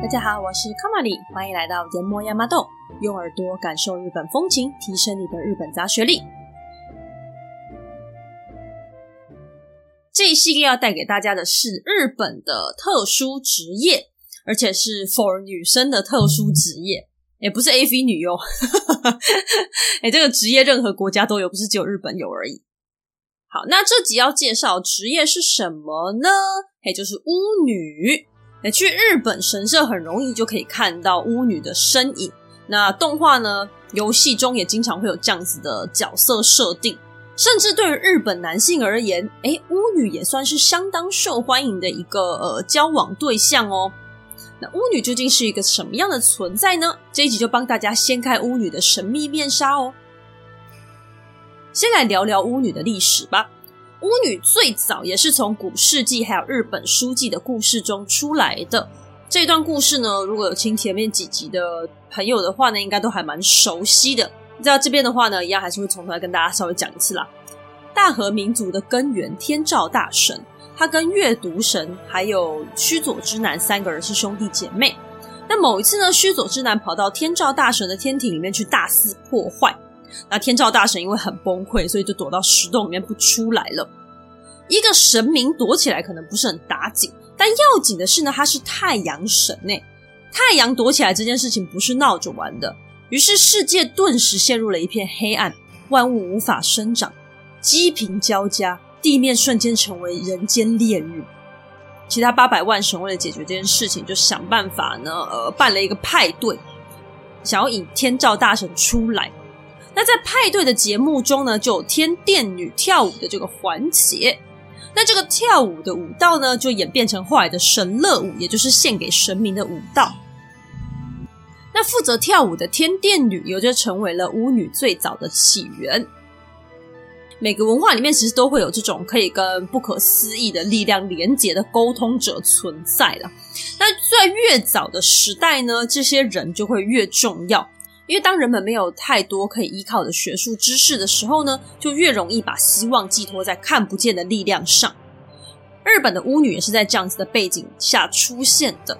大家好，我是卡玛里，欢迎来到研磨亚麻豆，用耳朵感受日本风情，提升你的日本杂学力。这一系列要带给大家的是日本的特殊职业，而且是 for 女生的特殊职业，也不是 AV 女优。哎，这个职业任何国家都有，不是只有日本有而已。好，那这集要介绍职业是什么呢？哎，就是巫女。诶，去日本神社很容易就可以看到巫女的身影。那动画呢，游戏中也经常会有这样子的角色设定。甚至对于日本男性而言，诶，巫女也算是相当受欢迎的一个呃交往对象哦。那巫女究竟是一个什么样的存在呢？这一集就帮大家掀开巫女的神秘面纱哦。先来聊聊巫女的历史吧。巫女最早也是从古世纪还有日本书记的故事中出来的。这段故事呢，如果有听前面几集的朋友的话呢，应该都还蛮熟悉的。在这边的话呢，一样还是会从头来跟大家稍微讲一次啦。大和民族的根源天照大神，他跟月读神还有须佐之男三个人是兄弟姐妹。那某一次呢，须佐之男跑到天照大神的天庭里面去大肆破坏。那天照大神因为很崩溃，所以就躲到石洞里面不出来了。一个神明躲起来可能不是很打紧，但要紧的是呢，他是太阳神诶。太阳躲起来这件事情不是闹着玩的。于是世界顿时陷入了一片黑暗，万物无法生长，饥贫交加，地面瞬间成为人间炼狱。其他八百万神为了解决这件事情，就想办法呢，呃，办了一个派对，想要引天照大神出来。那在派对的节目中呢，就有天殿女跳舞的这个环节。那这个跳舞的舞蹈呢，就演变成后来的神乐舞，也就是献给神明的舞蹈。那负责跳舞的天殿女，也就成为了巫女最早的起源。每个文化里面其实都会有这种可以跟不可思议的力量连结的沟通者存在了。那在越早的时代呢，这些人就会越重要。因为当人们没有太多可以依靠的学术知识的时候呢，就越容易把希望寄托在看不见的力量上。日本的巫女也是在这样子的背景下出现的。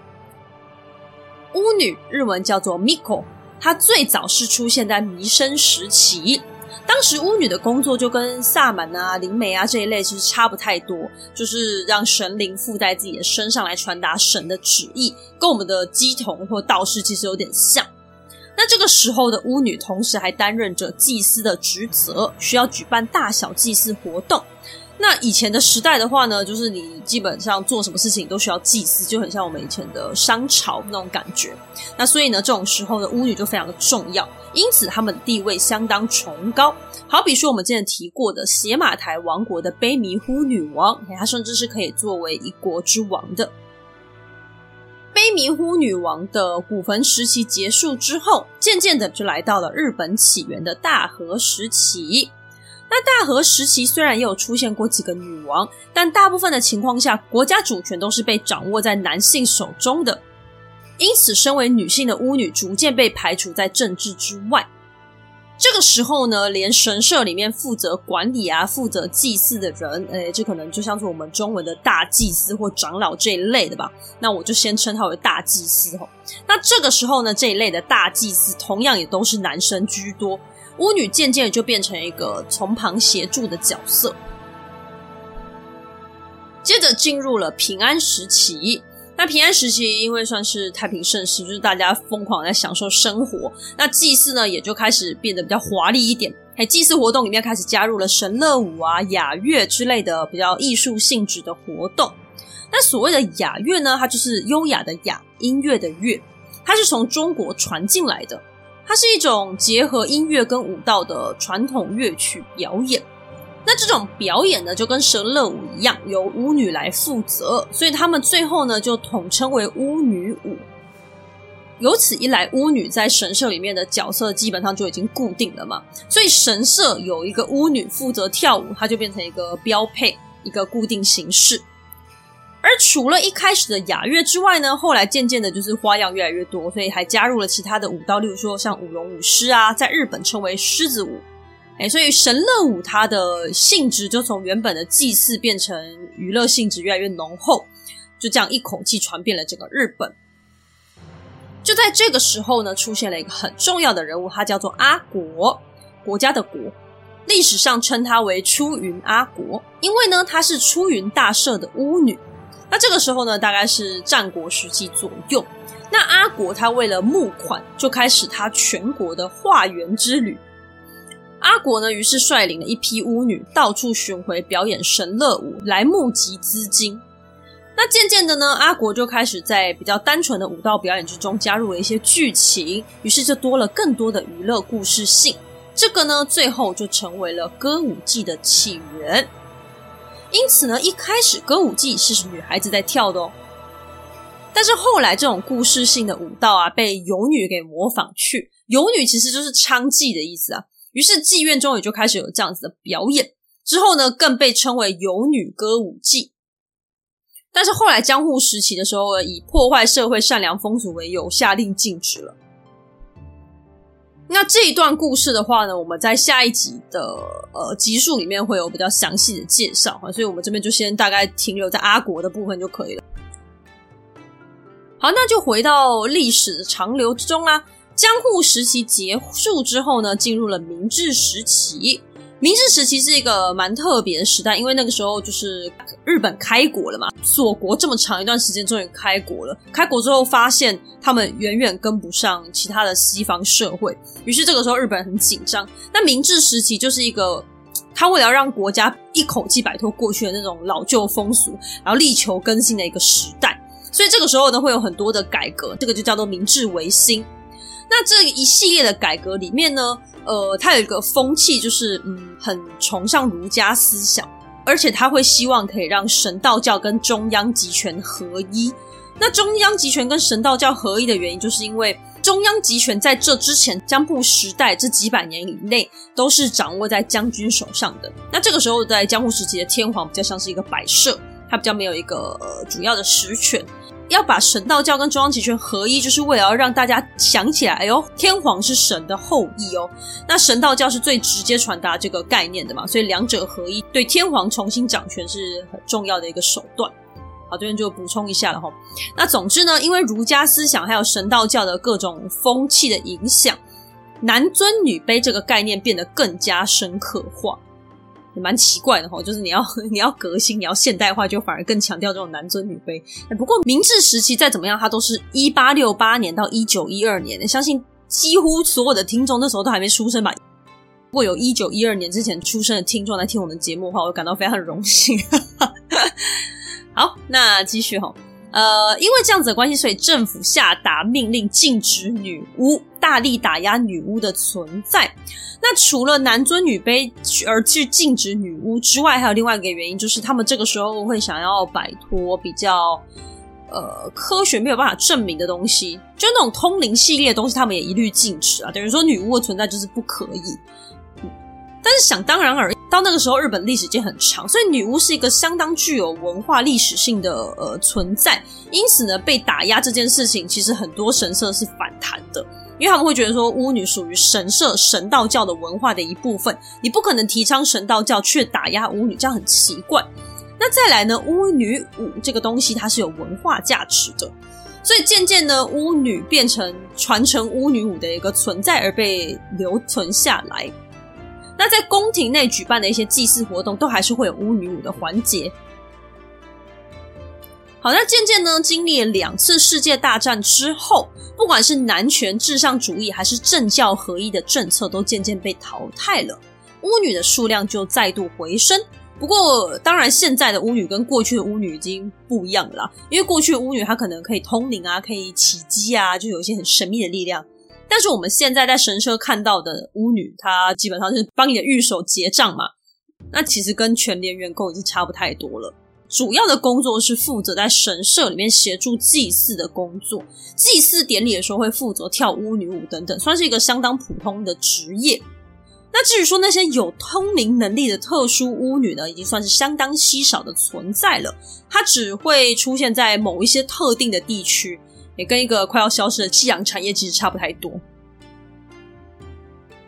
巫女日文叫做 Miko，她最早是出现在弥生时期。当时巫女的工作就跟萨满啊、灵媒啊这一类其实差不太多，就是让神灵附在自己的身上来传达神的旨意，跟我们的乩童或道士其实有点像。那这个时候的巫女，同时还担任着祭司的职责，需要举办大小祭祀活动。那以前的时代的话呢，就是你基本上做什么事情都需要祭祀，就很像我们以前的商朝那种感觉。那所以呢，这种时候的巫女就非常的重要，因此她们的地位相当崇高。好比说我们之前提过的邪马台王国的卑弥呼女王，她甚至是可以作为一国之王的。卑弥呼女王的古坟时期结束之后，渐渐的就来到了日本起源的大和时期。那大和时期虽然也有出现过几个女王，但大部分的情况下，国家主权都是被掌握在男性手中的。因此，身为女性的巫女逐渐被排除在政治之外。这个时候呢，连神社里面负责管理啊、负责祭祀的人，诶，这可能就像是我们中文的大祭司或长老这一类的吧。那我就先称他为大祭司吼。那这个时候呢，这一类的大祭司同样也都是男生居多，巫女渐渐的就变成一个从旁协助的角色。接着进入了平安时期。那平安时期，因为算是太平盛世，就是大家疯狂在享受生活。那祭祀呢，也就开始变得比较华丽一点。还祭祀活动里面开始加入了神乐舞啊、雅乐之类的比较艺术性质的活动。那所谓的雅乐呢，它就是优雅的雅，音乐的乐，它是从中国传进来的。它是一种结合音乐跟舞蹈的传统乐曲表演。那这种表演呢，就跟神乐舞一样，由巫女来负责，所以他们最后呢就统称为巫女舞。由此一来，巫女在神社里面的角色基本上就已经固定了嘛，所以神社有一个巫女负责跳舞，它就变成一个标配，一个固定形式。而除了一开始的雅乐之外呢，后来渐渐的就是花样越来越多，所以还加入了其他的舞蹈，例如说像舞龙舞狮啊，在日本称为狮子舞。哎，所以神乐舞它的性质就从原本的祭祀变成娱乐性质越来越浓厚，就这样一口气传遍了整个日本。就在这个时候呢，出现了一个很重要的人物，他叫做阿国，国家的国，历史上称他为出云阿国，因为呢，他是出云大社的巫女。那这个时候呢，大概是战国时期左右。那阿国他为了募款，就开始他全国的化缘之旅。阿国呢，于是率领了一批巫女，到处巡回表演神乐舞，来募集资金。那渐渐的呢，阿国就开始在比较单纯的舞蹈表演之中加入了一些剧情，于是就多了更多的娱乐故事性。这个呢，最后就成为了歌舞伎的起源。因此呢，一开始歌舞伎是女孩子在跳的哦。但是后来这种故事性的舞蹈啊，被游女给模仿去。游女其实就是娼妓的意思啊。于是妓院中也就开始有这样子的表演。之后呢，更被称为游女歌舞伎。但是后来江户时期的时候，以破坏社会善良风俗为由，下令禁止了。那这一段故事的话呢，我们在下一集的呃集数里面会有比较详细的介绍哈，所以我们这边就先大概停留在阿国的部分就可以了。好，那就回到历史的长流之中啦。江户时期结束之后呢，进入了明治时期。明治时期是一个蛮特别的时代，因为那个时候就是日本开国了嘛，锁国这么长一段时间终于开国了。开国之后发现他们远远跟不上其他的西方社会，于是这个时候日本很紧张。那明治时期就是一个他为了让国家一口气摆脱过去的那种老旧风俗，然后力求更新的一个时代。所以这个时候呢，会有很多的改革，这个就叫做明治维新。那这一系列的改革里面呢，呃，他有一个风气，就是嗯，很崇尚儒家思想，而且他会希望可以让神道教跟中央集权合一。那中央集权跟神道教合一的原因，就是因为中央集权在这之前江户时代这几百年以内都是掌握在将军手上的。那这个时候在江户时期的天皇比较像是一个摆设，他比较没有一个主要的实权。要把神道教跟中央集权合一，就是为了要让大家想起来，哎呦，天皇是神的后裔哦。那神道教是最直接传达这个概念的嘛，所以两者合一，对天皇重新掌权是很重要的一个手段。好，这边就补充一下了哈。那总之呢，因为儒家思想还有神道教的各种风气的影响，男尊女卑这个概念变得更加深刻化。也蛮奇怪的哈，就是你要 你要革新，你要现代化，就反而更强调这种男尊女卑。不过明治时期再怎么样，它都是一八六八年到一九一二年，相信几乎所有的听众那时候都还没出生吧。如果有一九一二年之前出生的听众来听我们的节目的话，我感到非常荣幸。好，那继续哦。呃，因为这样子的关系，所以政府下达命令禁止女巫，大力打压女巫的存在。那除了男尊女卑而去禁止女巫之外，还有另外一个原因，就是他们这个时候会想要摆脱比较呃科学没有办法证明的东西，就那种通灵系列的东西，他们也一律禁止啊。等于说女巫的存在就是不可以。但是想当然而。到那个时候，日本历史间很长，所以女巫是一个相当具有文化历史性的呃存在。因此呢，被打压这件事情，其实很多神社是反弹的，因为他们会觉得说巫女属于神社神道教的文化的一部分，你不可能提倡神道教却打压巫女，这样很奇怪。那再来呢，巫女舞这个东西它是有文化价值的，所以渐渐呢，巫女变成传承巫女舞的一个存在而被留存下来。那在宫廷内举办的一些祭祀活动，都还是会有巫女舞的环节。好，那渐渐呢，经历了两次世界大战之后，不管是男权至上主义，还是政教合一的政策，都渐渐被淘汰了，巫女的数量就再度回升。不过，当然现在的巫女跟过去的巫女已经不一样了，因为过去的巫女她可能可以通灵啊，可以起乩啊，就有一些很神秘的力量。但是我们现在在神社看到的巫女，她基本上是帮你的御守结账嘛。那其实跟全联员工已经差不太多了。主要的工作是负责在神社里面协助祭祀的工作，祭祀典礼的时候会负责跳巫女舞等等，算是一个相当普通的职业。那至于说那些有通灵能力的特殊巫女呢，已经算是相当稀少的存在了。它只会出现在某一些特定的地区。也跟一个快要消失的夕阳产业其实差不太多。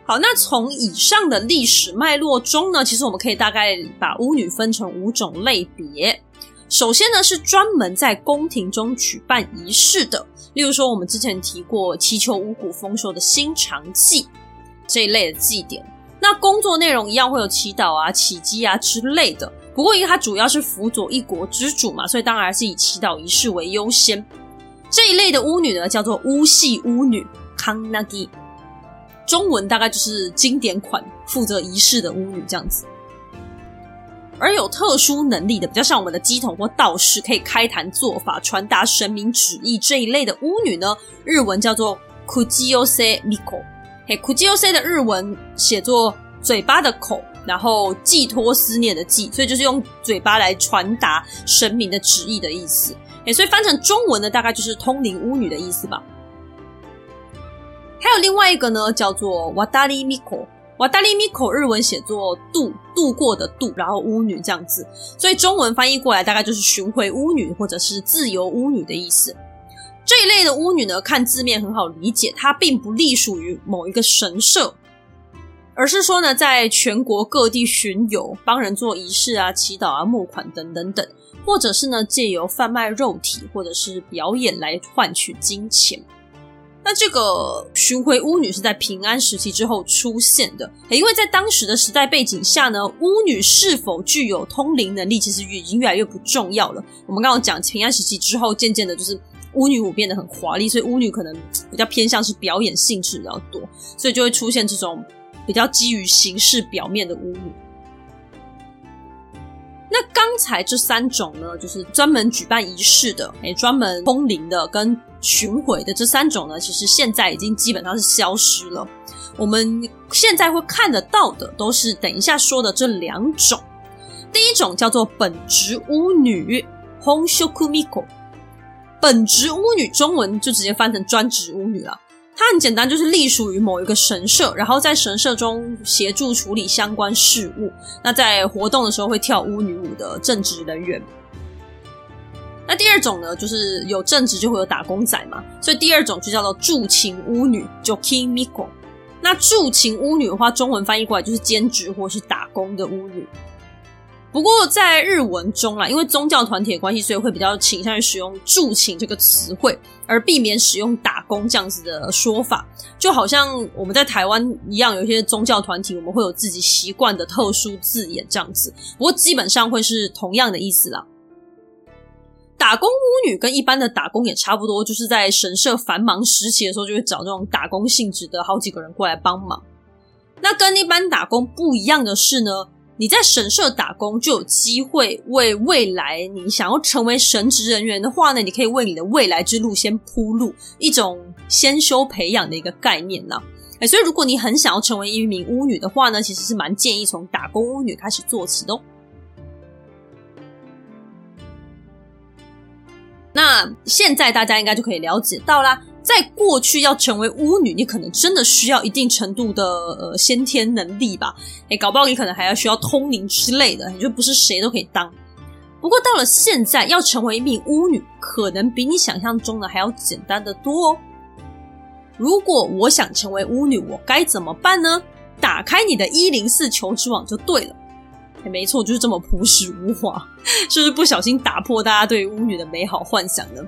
好，那从以上的历史脉络中呢，其实我们可以大概把巫女分成五种类别。首先呢，是专门在宫廷中举办仪式的，例如说我们之前提过祈求五谷丰收的新长祭这一类的祭典。那工作内容一样会有祈祷啊、起乩啊之类的。不过因为它主要是辅佐一国之主嘛，所以当然是以祈祷仪式为优先。这一类的巫女呢，叫做巫系巫女 （kanagi），中文大概就是经典款负责仪式的巫女这样子。而有特殊能力的，比较像我们的乩童或道士，可以开坛做法、传达神明旨意这一类的巫女呢，日文叫做 “kujio se Miko。嘿，“kujio se” 的日文写作嘴巴的口，然后寄托思念的寄，所以就是用嘴巴来传达神明的旨意的意思。所以翻成中文呢，大概就是通灵巫女的意思吧。还有另外一个呢，叫做 Wadari Miko。瓦达利米口日文写作渡渡过的渡，然后巫女这样子，所以中文翻译过来大概就是巡回巫女或者是自由巫女的意思。这一类的巫女呢，看字面很好理解，它并不隶属于某一个神社，而是说呢，在全国各地巡游，帮人做仪式啊、祈祷啊、募款等等等，或者是呢，借由贩卖肉体或者是表演来换取金钱。那这个巡回巫女是在平安时期之后出现的，因为在当时的时代背景下呢，巫女是否具有通灵能力，其实已经越来越不重要了。我们刚刚讲平安时期之后，渐渐的就是巫女舞变得很华丽，所以巫女可能比较偏向是表演性质比较多，所以就会出现这种比较基于形式表面的巫女。那刚才这三种呢，就是专门举办仪式的，诶，专门通灵的跟巡回的这三种呢，其实现在已经基本上是消失了。我们现在会看得到的，都是等一下说的这两种。第一种叫做本职巫女 Honshoku Miko，本职巫女中文就直接翻成专职巫女了。它很简单，就是隶属于某一个神社，然后在神社中协助处理相关事务。那在活动的时候会跳巫女舞的正职人员。那第二种呢，就是有正职就会有打工仔嘛，所以第二种就叫做驻勤巫女 j o k i Miko）。那驻勤巫女的话，中文翻译过来就是兼职或是打工的巫女。不过在日文中啦，因为宗教团体的关系，所以会比较倾向于使用“助勤”这个词汇，而避免使用“打工”这样子的说法。就好像我们在台湾一样，有一些宗教团体，我们会有自己习惯的特殊字眼这样子。不过基本上会是同样的意思啦。打工巫女跟一般的打工也差不多，就是在神社繁忙时期的时候，就会找这种打工性质的好几个人过来帮忙。那跟一般打工不一样的是呢，你在神社打工就有机会为未来你想要成为神职人员的话呢，你可以为你的未来之路先铺路，一种先修培养的一个概念呢。哎，所以如果你很想要成为一名巫女的话呢，其实是蛮建议从打工巫女开始做起的哦。那现在大家应该就可以了解到啦，在过去要成为巫女，你可能真的需要一定程度的呃先天能力吧？诶，搞不好你可能还要需要通灵之类的，你就不是谁都可以当。不过到了现在，要成为一名巫女，可能比你想象中的还要简单得多哦。如果我想成为巫女，我该怎么办呢？打开你的一零四求职网就对了。没错，就是这么朴实无华，是不是不小心打破大家对巫女的美好幻想呢？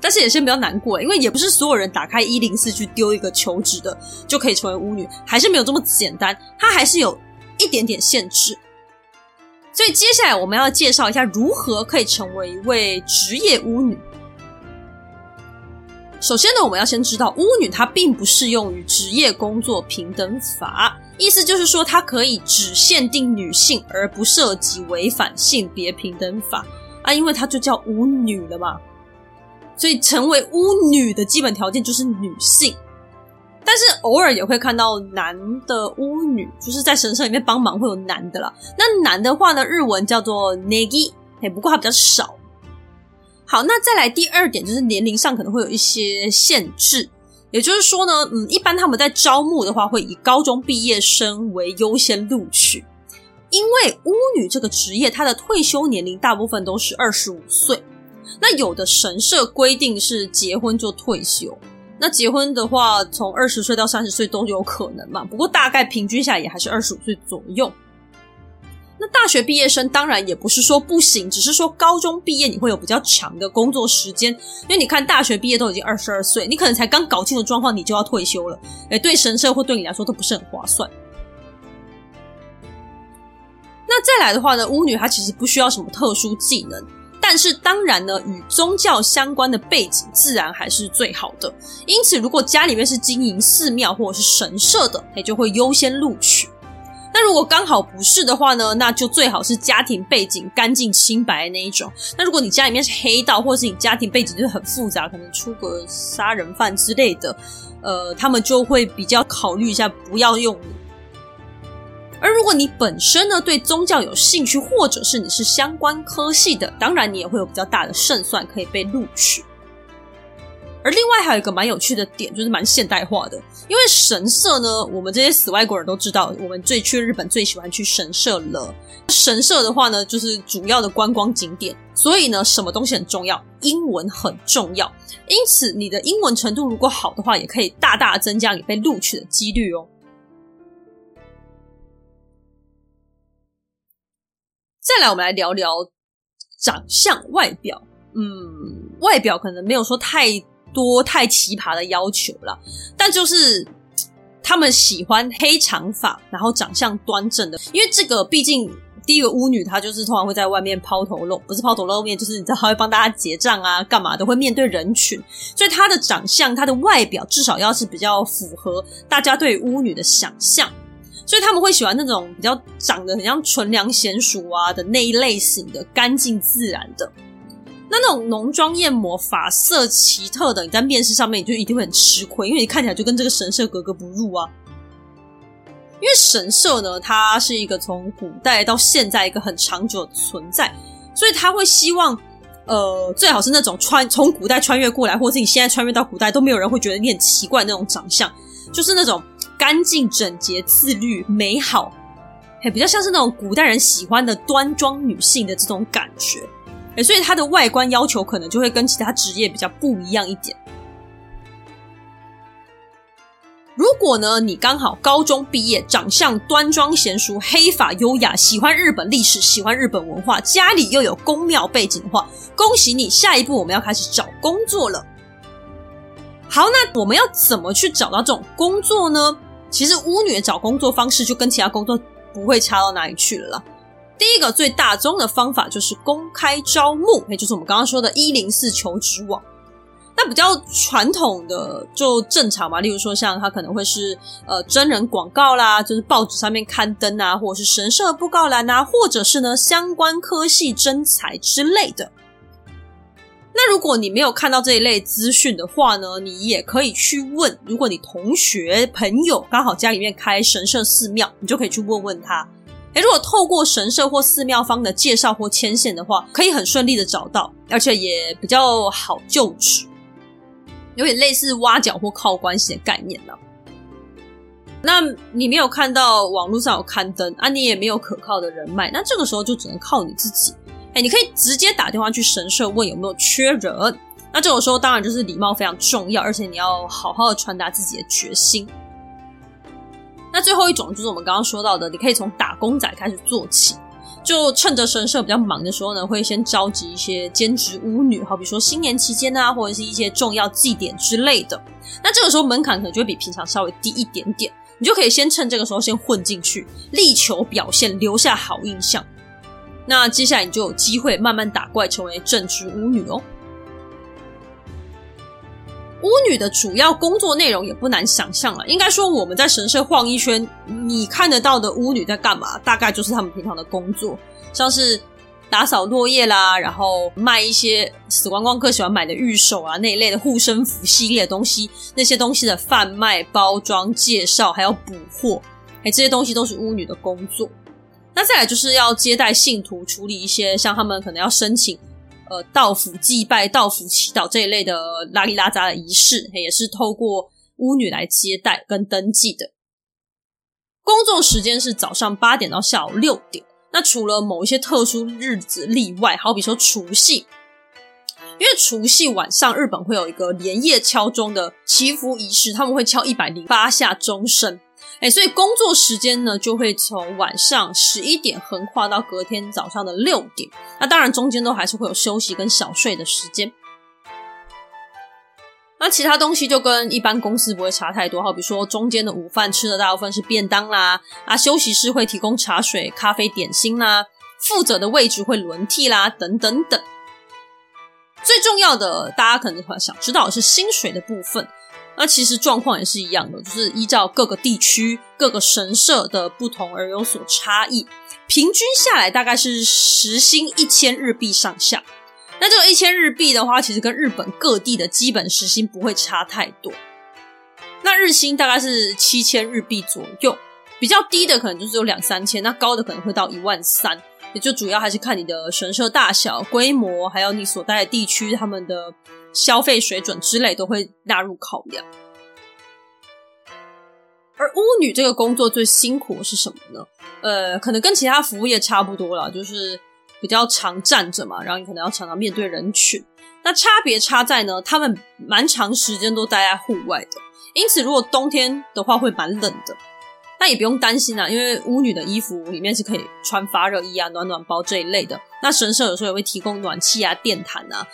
但是也先不要难过，因为也不是所有人打开一零四去丢一个求职的就可以成为巫女，还是没有这么简单，它还是有一点点限制。所以接下来我们要介绍一下如何可以成为一位职业巫女。首先呢，我们要先知道巫女她并不适用于职业工作平等法。意思就是说，它可以只限定女性，而不涉及违反性别平等法啊，因为它就叫巫女了嘛。所以成为巫女的基本条件就是女性，但是偶尔也会看到男的巫女，就是在神社里面帮忙会有男的啦。那男的话呢，日文叫做 negi，哎，不过它比较少。好，那再来第二点就是年龄上可能会有一些限制。也就是说呢，嗯，一般他们在招募的话，会以高中毕业生为优先录取，因为巫女这个职业，她的退休年龄大部分都是二十五岁。那有的神社规定是结婚就退休，那结婚的话，从二十岁到三十岁都有可能嘛。不过大概平均下来也还是二十五岁左右。那大学毕业生当然也不是说不行，只是说高中毕业你会有比较长的工作时间，因为你看大学毕业都已经二十二岁，你可能才刚搞清楚状况，你就要退休了，诶，对神社或对你来说都不是很划算。那再来的话呢，巫女她其实不需要什么特殊技能。但是当然呢，与宗教相关的背景自然还是最好的。因此，如果家里面是经营寺庙或者是神社的，也就会优先录取。那如果刚好不是的话呢，那就最好是家庭背景干净清白的那一种。那如果你家里面是黑道，或是你家庭背景就是很复杂，可能出个杀人犯之类的，呃，他们就会比较考虑一下，不要用你。而如果你本身呢，对宗教有兴趣，或者是你是相关科系的，当然你也会有比较大的胜算可以被录取。而另外还有一个蛮有趣的点，就是蛮现代化的，因为神社呢，我们这些死外国人都知道，我们最去日本最喜欢去神社了。神社的话呢，就是主要的观光景点，所以呢，什么东西很重要？英文很重要。因此，你的英文程度如果好的话，也可以大大增加你被录取的几率哦。再来，我们来聊聊长相外表。嗯，外表可能没有说太多太奇葩的要求啦，但就是他们喜欢黑长发，然后长相端正的。因为这个，毕竟第一个巫女她就是通常会在外面抛头露，不是抛头露面，就是你知道她会帮大家结账啊，干嘛的，会面对人群，所以她的长相、她的外表至少要是比较符合大家对巫女的想象。所以他们会喜欢那种比较长得很像纯良贤淑啊的那一类型的干净自然的。那那种浓妆艳抹、发色奇特的，你在面试上面你就一定会很吃亏，因为你看起来就跟这个神社格格不入啊。因为神社呢，它是一个从古代到现在一个很长久的存在，所以他会希望，呃，最好是那种穿从古代穿越过来，或者是你现在穿越到古代都没有人会觉得你很奇怪那种长相，就是那种。干净、整洁、自律、美好，比较像是那种古代人喜欢的端庄女性的这种感觉，诶，所以她的外观要求可能就会跟其他职业比较不一样一点。如果呢，你刚好高中毕业，长相端庄贤淑、黑发优雅，喜欢日本历史、喜欢日本文化，家里又有宫庙背景的话，恭喜你！下一步我们要开始找工作了。好，那我们要怎么去找到这种工作呢？其实巫女的找工作方式就跟其他工作不会差到哪里去了啦。第一个最大宗的方法就是公开招募，也就是我们刚刚说的一零四求职网。那比较传统的就正常嘛，例如说像它可能会是呃真人广告啦，就是报纸上面刊登啊，或者是神社布告栏啊，或者是呢相关科系征才之类的。那如果你没有看到这一类资讯的话呢，你也可以去问。如果你同学朋友刚好家里面开神社寺庙，你就可以去问问他。诶，如果透过神社或寺庙方的介绍或牵线的话，可以很顺利的找到，而且也比较好就职，有点类似挖角或靠关系的概念呢。那你没有看到网络上有刊登啊，你也没有可靠的人脉，那这个时候就只能靠你自己。哎，你可以直接打电话去神社问有没有缺人。那这种时候当然就是礼貌非常重要，而且你要好好的传达自己的决心。那最后一种就是我们刚刚说到的，你可以从打工仔开始做起，就趁着神社比较忙的时候呢，会先召集一些兼职巫女，好比说新年期间啊，或者是一些重要祭典之类的。那这个时候门槛可能就会比平常稍微低一点点，你就可以先趁这个时候先混进去，力求表现，留下好印象。那接下来你就有机会慢慢打怪，成为正职巫女哦。巫女的主要工作内容也不难想象了，应该说我们在神社晃一圈，你看得到的巫女在干嘛？大概就是他们平常的工作，像是打扫落叶啦，然后卖一些死光光客喜欢买的御守啊那一类的护身符系列的东西，那些东西的贩卖、包装、介绍，还有补货，哎，这些东西都是巫女的工作。那再来就是要接待信徒，处理一些像他们可能要申请，呃，道府祭拜、道府祈祷这一类的拉里拉杂的仪式，也是透过巫女来接待跟登记的。工作时间是早上八点到下午六点。那除了某一些特殊日子例外，好比说除夕，因为除夕晚上日本会有一个连夜敲钟的祈福仪式，他们会敲一百零八下钟声。哎，所以工作时间呢就会从晚上十一点横跨到隔天早上的六点。那当然中间都还是会有休息跟小睡的时间。那其他东西就跟一般公司不会差太多，好比说中间的午饭吃的大部分是便当啦，啊，休息室会提供茶水、咖啡、点心啦，负责的位置会轮替啦，等等等。最重要的，大家可能想知道的是薪水的部分。那其实状况也是一样的，就是依照各个地区、各个神社的不同而有所差异。平均下来大概是时薪一千日币上下。那这个一千日币的话，其实跟日本各地的基本时薪不会差太多。那日薪大概是七千日币左右，比较低的可能就是有两三千，那高的可能会到一万三。也就主要还是看你的神社大小、规模，还有你所在的地区他们的消费水准之类都会纳入考量。而巫女这个工作最辛苦的是什么呢？呃，可能跟其他服务业差不多啦，就是。比较常站着嘛，然后你可能要常常面对人群。那差别差在呢，他们蛮长时间都待在户外的，因此如果冬天的话会蛮冷的。但也不用担心啊，因为巫女的衣服里面是可以穿发热衣啊、暖暖包这一类的。那神社有时候也会提供暖气啊、电毯啊，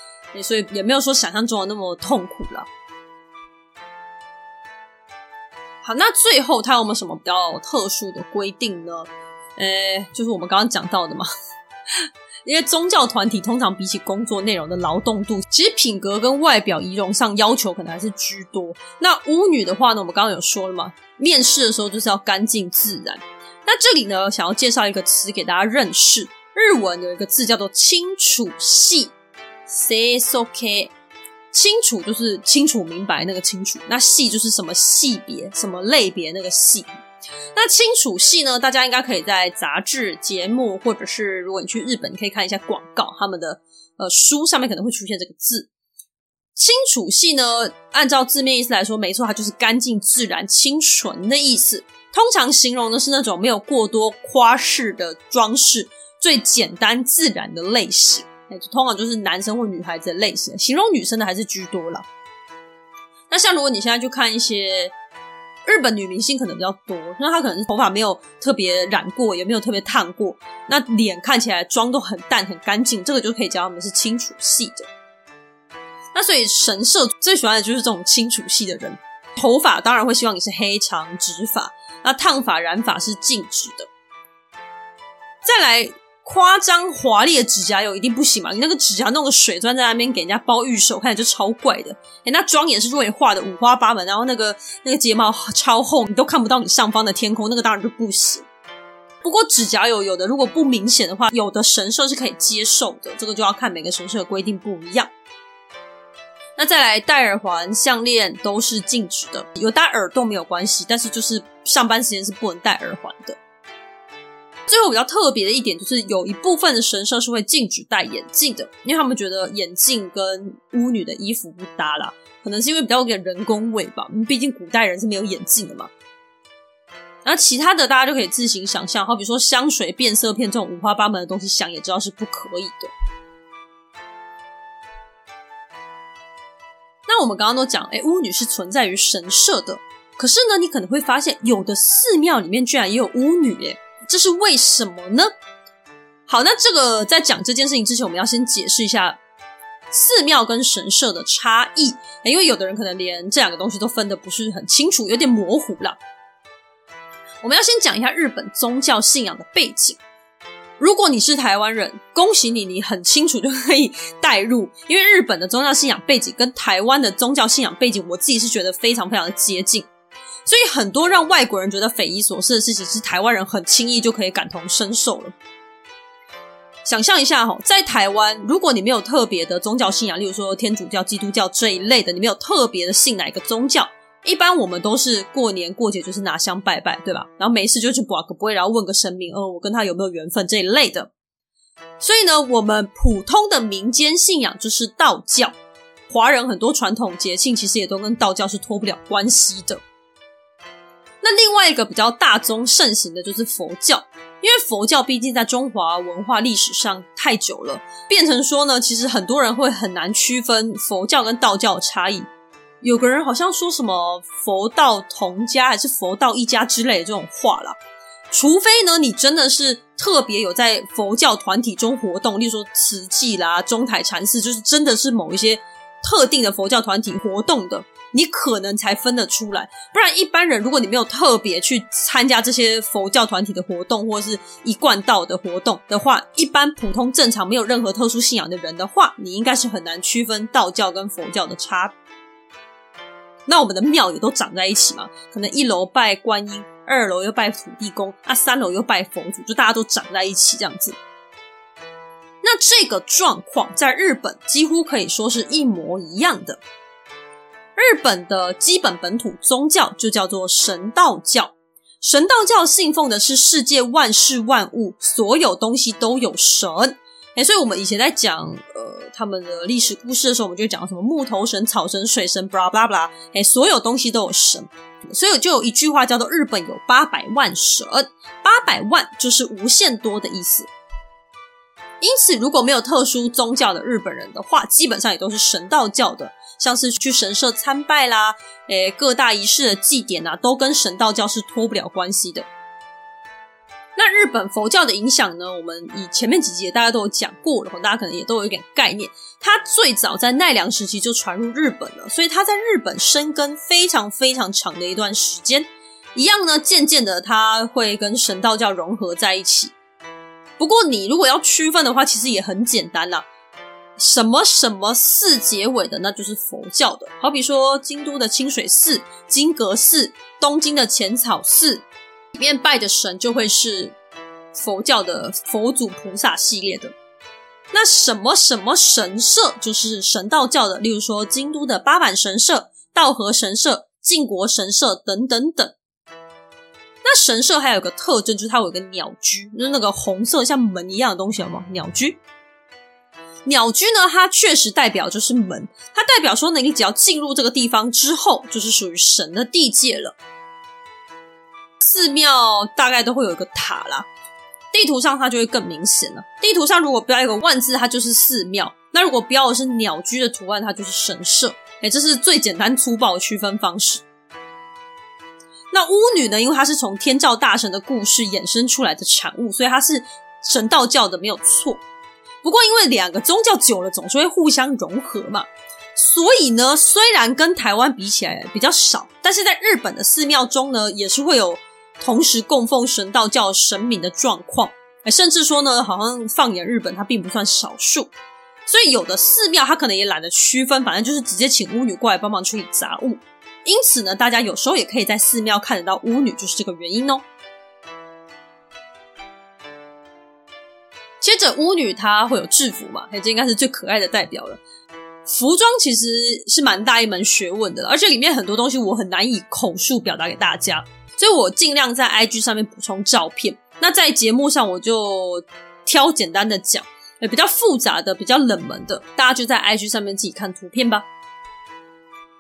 所以也没有说想象中的那么痛苦了。好，那最后它有没有什么比较特殊的规定呢？诶，就是我们刚刚讲到的嘛。因为宗教团体通常比起工作内容的劳动度，其实品格跟外表仪容上要求可能还是居多。那巫女的话呢，我们刚刚有说了嘛，面试的时候就是要干净自然。那这里呢，想要介绍一个词给大家认识，日文有一个字叫做清楚系系 seisoke，清楚就是清楚明白那个清楚，那系就是什么系别、什么类别那个系。那清楚系呢？大家应该可以在杂志、节目，或者是如果你去日本，你可以看一下广告，他们的呃书上面可能会出现这个字。清楚系呢，按照字面意思来说，没错，它就是干净、自然、清纯的意思。通常形容的是那种没有过多夸饰的装饰，最简单自然的类型。哎，通常就是男生或女孩子的类型，形容女生的还是居多了。那像如果你现在去看一些。日本女明星可能比较多，那她可能头发没有特别染过，也没有特别烫过，那脸看起来妆都很淡很干净，这个就可以叫他们是清楚系的。那所以神社最喜欢的就是这种清楚系的人，头发当然会希望你是黑长直发，那烫发染发是禁止的。再来。夸张华丽的指甲油一定不行嘛？你那个指甲弄个水钻在那边给人家包玉手，看起来就超怪的。哎，那妆也是为你画的五花八门，然后那个那个睫毛超厚，你都看不到你上方的天空，那个当然就不行。不过指甲油有的如果不明显的话，有的神社是可以接受的，这个就要看每个神社的规定不一样。那再来戴耳环、项链都是禁止的，有戴耳洞没有关系，但是就是上班时间是不能戴耳环的。最后比较特别的一点就是，有一部分的神社是会禁止戴眼镜的，因为他们觉得眼镜跟巫女的衣服不搭啦，可能是因为比较有点人工味吧。毕竟古代人是没有眼镜的嘛。然后其他的大家就可以自行想象，好比说香水、变色片这种五花八门的东西，想也知道是不可以的。那我们刚刚都讲，诶，巫女是存在于神社的，可是呢，你可能会发现有的寺庙里面居然也有巫女耶。这是为什么呢？好，那这个在讲这件事情之前，我们要先解释一下寺庙跟神社的差异，因为有的人可能连这两个东西都分得不是很清楚，有点模糊了。我们要先讲一下日本宗教信仰的背景。如果你是台湾人，恭喜你，你很清楚就可以带入，因为日本的宗教信仰背景跟台湾的宗教信仰背景，我自己是觉得非常非常的接近。所以很多让外国人觉得匪夷所思的事情，是台湾人很轻易就可以感同身受了。想象一下哈，在台湾，如果你没有特别的宗教信仰，例如说天主教、基督教这一类的，你没有特别的信哪一个宗教，一般我们都是过年过节就是拿香拜拜，对吧？然后没事就去博个杯，然后问个神明，哦，我跟他有没有缘分这一类的。所以呢，我们普通的民间信仰就是道教。华人很多传统节庆其实也都跟道教是脱不了关系的。那另外一个比较大宗盛行的就是佛教，因为佛教毕竟在中华文化历史上太久了，变成说呢，其实很多人会很难区分佛教跟道教的差异。有个人好像说什么佛道同家还是佛道一家之类的这种话啦。除非呢，你真的是特别有在佛教团体中活动，例如说慈济啦、中台禅寺，就是真的是某一些特定的佛教团体活动的。你可能才分得出来，不然一般人，如果你没有特别去参加这些佛教团体的活动，或者是一贯道的活动的话，一般普通正常没有任何特殊信仰的人的话，你应该是很难区分道教跟佛教的差。那我们的庙也都长在一起嘛，可能一楼拜观音，二楼又拜土地公，啊，三楼又拜佛祖，就大家都长在一起这样子。那这个状况在日本几乎可以说是一模一样的。日本的基本本土宗教就叫做神道教。神道教信奉的是世界万事万物，所有东西都有神。诶，所以我们以前在讲呃他们的历史故事的时候，我们就讲什么木头神、草神、水神，blah blah blah。诶，所有东西都有神，所以就有一句话叫做“日本有八百万神”，八百万就是无限多的意思。因此，如果没有特殊宗教的日本人的话，基本上也都是神道教的，像是去神社参拜啦，诶，各大仪式的祭典啊，都跟神道教是脱不了关系的。那日本佛教的影响呢？我们以前面几集大家都有讲过了，大家可能也都有一点概念。它最早在奈良时期就传入日本了，所以它在日本生根非常非常长的一段时间。一样呢，渐渐的它会跟神道教融合在一起。不过，你如果要区分的话，其实也很简单啦。什么什么寺结尾的，那就是佛教的。好比说，京都的清水寺、金阁寺、东京的浅草寺，里面拜的神就会是佛教的佛祖菩萨系列的。那什么什么神社就是神道教的，例如说京都的八坂神社、道和神社、靖国神社等等等。那神社还有个特征，就是它有个鸟居，就是那个红色像门一样的东西，有吗？鸟居，鸟居呢，它确实代表就是门，它代表说呢，你只要进入这个地方之后，就是属于神的地界了。寺庙大概都会有一个塔啦，地图上它就会更明显了。地图上如果标一个万字，它就是寺庙；那如果标的是鸟居的图案，它就是神社。哎，这是最简单粗暴的区分方式。那巫女呢？因为她是从天照大神的故事衍生出来的产物，所以她是神道教的没有错。不过因为两个宗教久了总是会互相融合嘛，所以呢，虽然跟台湾比起来比较少，但是在日本的寺庙中呢，也是会有同时供奉神道教神明的状况。甚至说呢，好像放眼日本，它并不算少数。所以有的寺庙它可能也懒得区分，反正就是直接请巫女过来帮忙处理杂物。因此呢，大家有时候也可以在寺庙看得到巫女，就是这个原因哦。接着，巫女她会有制服嘛？这应该是最可爱的代表了。服装其实是蛮大一门学问的，而且里面很多东西我很难以口述表达给大家，所以我尽量在 IG 上面补充照片。那在节目上我就挑简单的讲，比较复杂的、比较冷门的，大家就在 IG 上面自己看图片吧。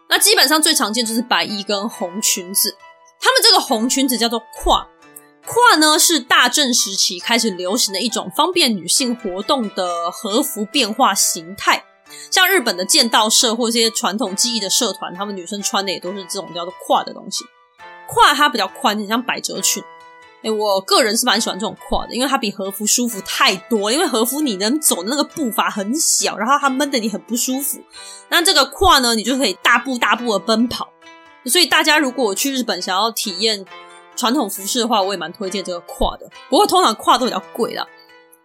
那基本上最常见就是白衣跟红裙子，他们这个红裙子叫做胯，胯呢是大正时期开始流行的一种方便女性活动的和服变化形态，像日本的剑道社或这些传统技艺的社团，他们女生穿的也都是这种叫做胯的东西，胯它比较宽，很像百褶裙。诶，我个人是蛮喜欢这种胯的，因为它比和服舒服太多。因为和服你能走的那个步伐很小，然后它闷得你很不舒服。那这个胯呢，你就可以大步大步的奔跑。所以大家如果去日本想要体验传统服饰的话，我也蛮推荐这个胯的。不过通常胯都比较贵啦。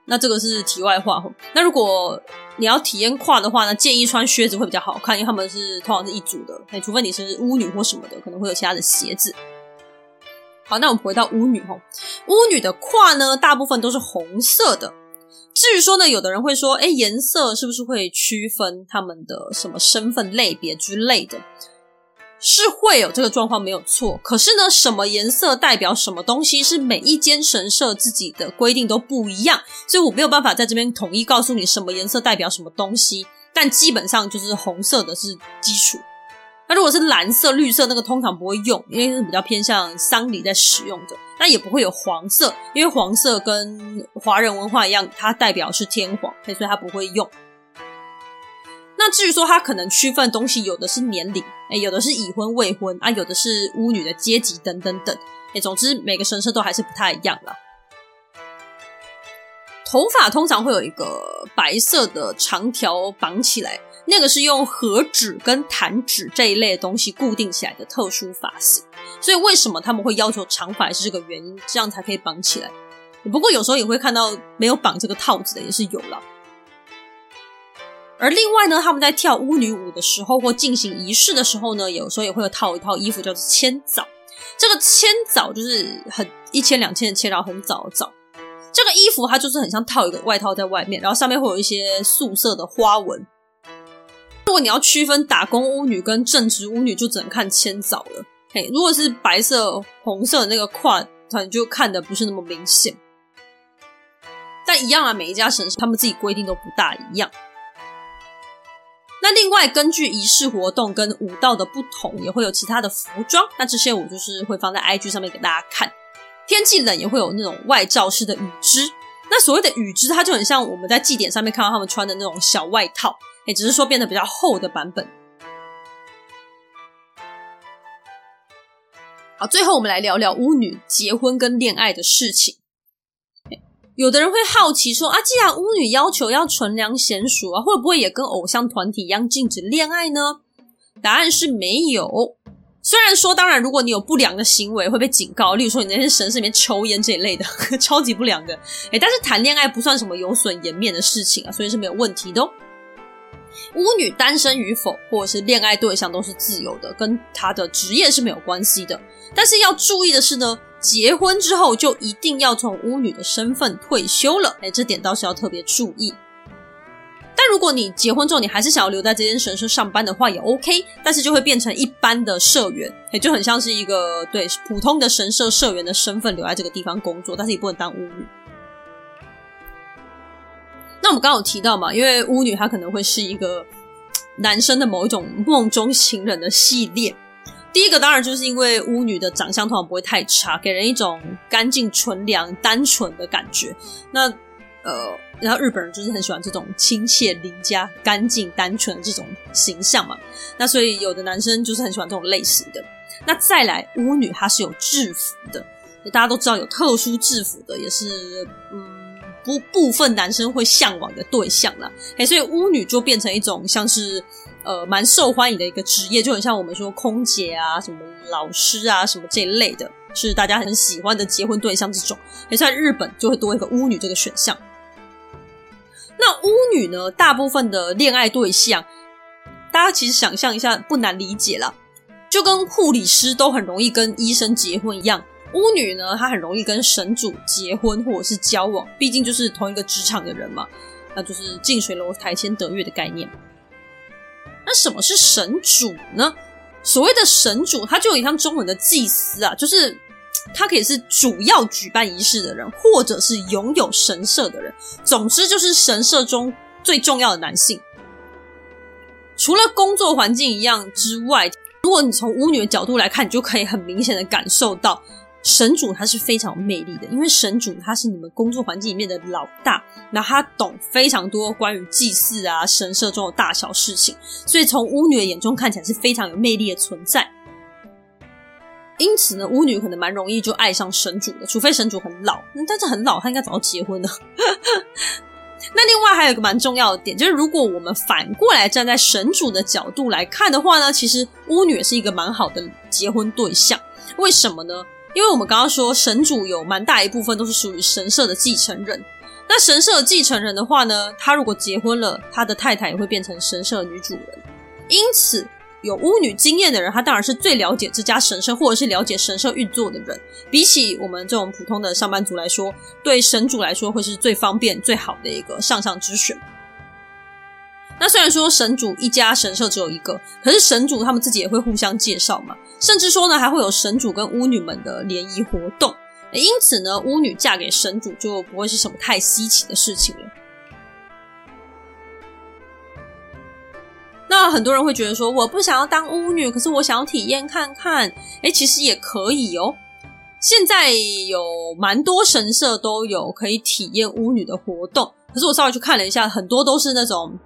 那这个是题外话。那如果你要体验胯的话呢，建议穿靴子会比较好看，因为他们是通常是一组的。诶，除非你是巫女或什么的，可能会有其他的鞋子。好，那我们回到巫女吼，巫女的胯呢，大部分都是红色的。至于说呢，有的人会说，诶，颜色是不是会区分他们的什么身份类别之类的？是会有这个状况，没有错。可是呢，什么颜色代表什么东西，是每一间神社自己的规定都不一样，所以我没有办法在这边统一告诉你什么颜色代表什么东西。但基本上就是红色的是基础。那如果是蓝色、绿色，那个通常不会用，因为是比较偏向丧礼在使用的。那也不会有黄色，因为黄色跟华人文化一样，它代表是天皇，所以它不会用。那至于说它可能区分的东西，有的是年龄，诶有的是已婚未婚啊，有的是巫女的阶级等等等，诶总之每个神社都还是不太一样啦。头发通常会有一个白色的长条绑起来，那个是用和纸跟弹纸这一类的东西固定起来的特殊发型。所以为什么他们会要求长发，是这个原因，这样才可以绑起来。不过有时候也会看到没有绑这个套子的，也是有了。而另外呢，他们在跳巫女舞的时候或进行仪式的时候呢，有时候也会有套一套衣服，叫做千早。这个千早就是很一千两千的千，然后很早的早。这个衣服它就是很像套一个外套在外面，然后上面会有一些素色的花纹。如果你要区分打工巫女跟正职巫女，就只能看千早了。嘿，如果是白色、红色的那个胯，它就看的不是那么明显。但一样啊，每一家神社他们自己规定都不大一样。那另外，根据仪式活动跟舞蹈的不同，也会有其他的服装。那这些我就是会放在 IG 上面给大家看。天气冷也会有那种外罩式的羽织，那所谓的羽织，它就很像我们在祭典上面看到他们穿的那种小外套，也只是说变得比较厚的版本。好，最后我们来聊聊巫女结婚跟恋爱的事情。有的人会好奇说啊，既然巫女要求要纯良娴淑啊，会不会也跟偶像团体一样禁止恋爱呢？答案是没有。虽然说，当然，如果你有不良的行为会被警告，例如说你那些神社里面抽烟这一类的，超级不良的。诶，但是谈恋爱不算什么有损颜面的事情啊，所以是没有问题的哦。巫女单身与否，或者是恋爱对象都是自由的，跟她的职业是没有关系的。但是要注意的是呢，结婚之后就一定要从巫女的身份退休了。诶，这点倒是要特别注意。但如果你结婚之后，你还是想要留在这间神社上班的话，也 OK。但是就会变成一般的社员，也就很像是一个对普通的神社社员的身份留在这个地方工作，但是也不能当巫女。那我们刚刚有提到嘛，因为巫女她可能会是一个男生的某一种梦中情人的系列。第一个当然就是因为巫女的长相通常不会太差，给人一种干净、纯良、单纯的感觉。那呃。然后日本人就是很喜欢这种亲切、邻家、干净、单纯的这种形象嘛。那所以有的男生就是很喜欢这种类型的。那再来，巫女她是有制服的，大家都知道有特殊制服的也是嗯不部分男生会向往的对象啦。哎，所以巫女就变成一种像是呃蛮受欢迎的一个职业，就很像我们说空姐啊、什么老师啊、什么这一类的，是大家很喜欢的结婚对象这种。哎，在日本就会多一个巫女这个选项。那巫女呢？大部分的恋爱对象，大家其实想象一下，不难理解啦。就跟护理师都很容易跟医生结婚一样，巫女呢，她很容易跟神主结婚或者是交往，毕竟就是同一个职场的人嘛。那就是近水楼台先得月的概念。那什么是神主呢？所谓的神主，他就有点像中文的祭司啊，就是。他可以是主要举办仪式的人，或者是拥有神社的人。总之，就是神社中最重要的男性。除了工作环境一样之外，如果你从巫女的角度来看，你就可以很明显的感受到，神主他是非常有魅力的，因为神主他是你们工作环境里面的老大，那他懂非常多关于祭祀啊、神社中的大小事情，所以从巫女的眼中看起来是非常有魅力的存在。因此呢，巫女可能蛮容易就爱上神主的，除非神主很老。但是很老，他应该早就结婚了。那另外还有一个蛮重要的点，就是如果我们反过来站在神主的角度来看的话呢，其实巫女是一个蛮好的结婚对象。为什么呢？因为我们刚刚说神主有蛮大一部分都是属于神社的继承人。那神社的继承人的话呢，他如果结婚了，他的太太也会变成神社的女主人。因此。有巫女经验的人，他当然是最了解这家神社，或者是了解神社运作的人。比起我们这种普通的上班族来说，对神主来说会是最方便、最好的一个上上之选。那虽然说神主一家神社只有一个，可是神主他们自己也会互相介绍嘛，甚至说呢，还会有神主跟巫女们的联谊活动。因此呢，巫女嫁给神主就不会是什么太稀奇的事情了。那很多人会觉得说，我不想要当巫女，可是我想要体验看看。诶，其实也可以哦。现在有蛮多神社都有可以体验巫女的活动，可是我稍微去看了一下，很多都是那种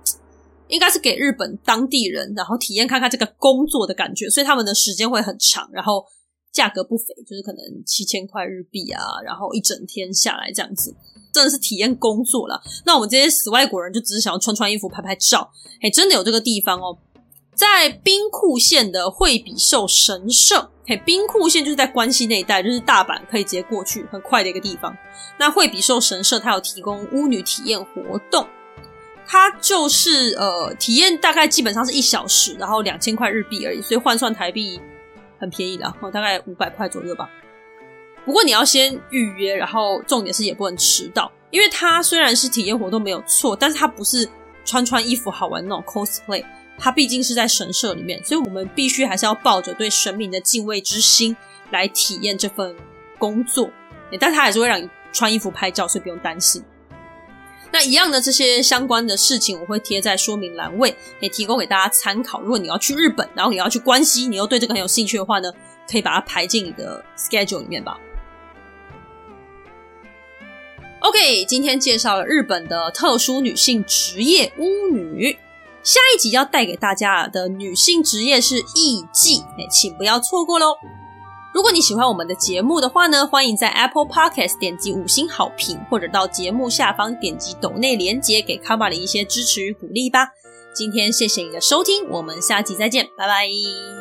应该是给日本当地人，然后体验看看这个工作的感觉，所以他们的时间会很长，然后价格不菲，就是可能七千块日币啊，然后一整天下来这样子，真的是体验工作啦。那我们这些死外国人就只是想要穿穿衣服、拍拍照，嘿，真的有这个地方哦，在兵库县的惠比寿神社，嘿，兵库县就是在关西那一带，就是大阪可以直接过去，很快的一个地方。那惠比寿神社它有提供巫女体验活动。它就是呃，体验大概基本上是一小时，然后两千块日币而已，所以换算台币很便宜的，大概五百块左右吧。不过你要先预约，然后重点是也不能迟到，因为它虽然是体验活动没有错，但是它不是穿穿衣服好玩那种 cosplay，它毕竟是在神社里面，所以我们必须还是要抱着对神明的敬畏之心来体验这份工作。但它还是会让你穿衣服拍照，所以不用担心。那一样的这些相关的事情，我会贴在说明栏位，也提供给大家参考。如果你要去日本，然后你要去关西，你又对这个很有兴趣的话呢，可以把它排进你的 schedule 里面吧。OK，今天介绍了日本的特殊女性职业巫女，下一集要带给大家的女性职业是艺妓，哎，请不要错过喽。如果你喜欢我们的节目的话呢，欢迎在 Apple Podcast 点击五星好评，或者到节目下方点击抖内连接，给卡玛里一些支持与鼓励吧。今天谢谢你的收听，我们下集再见，拜拜。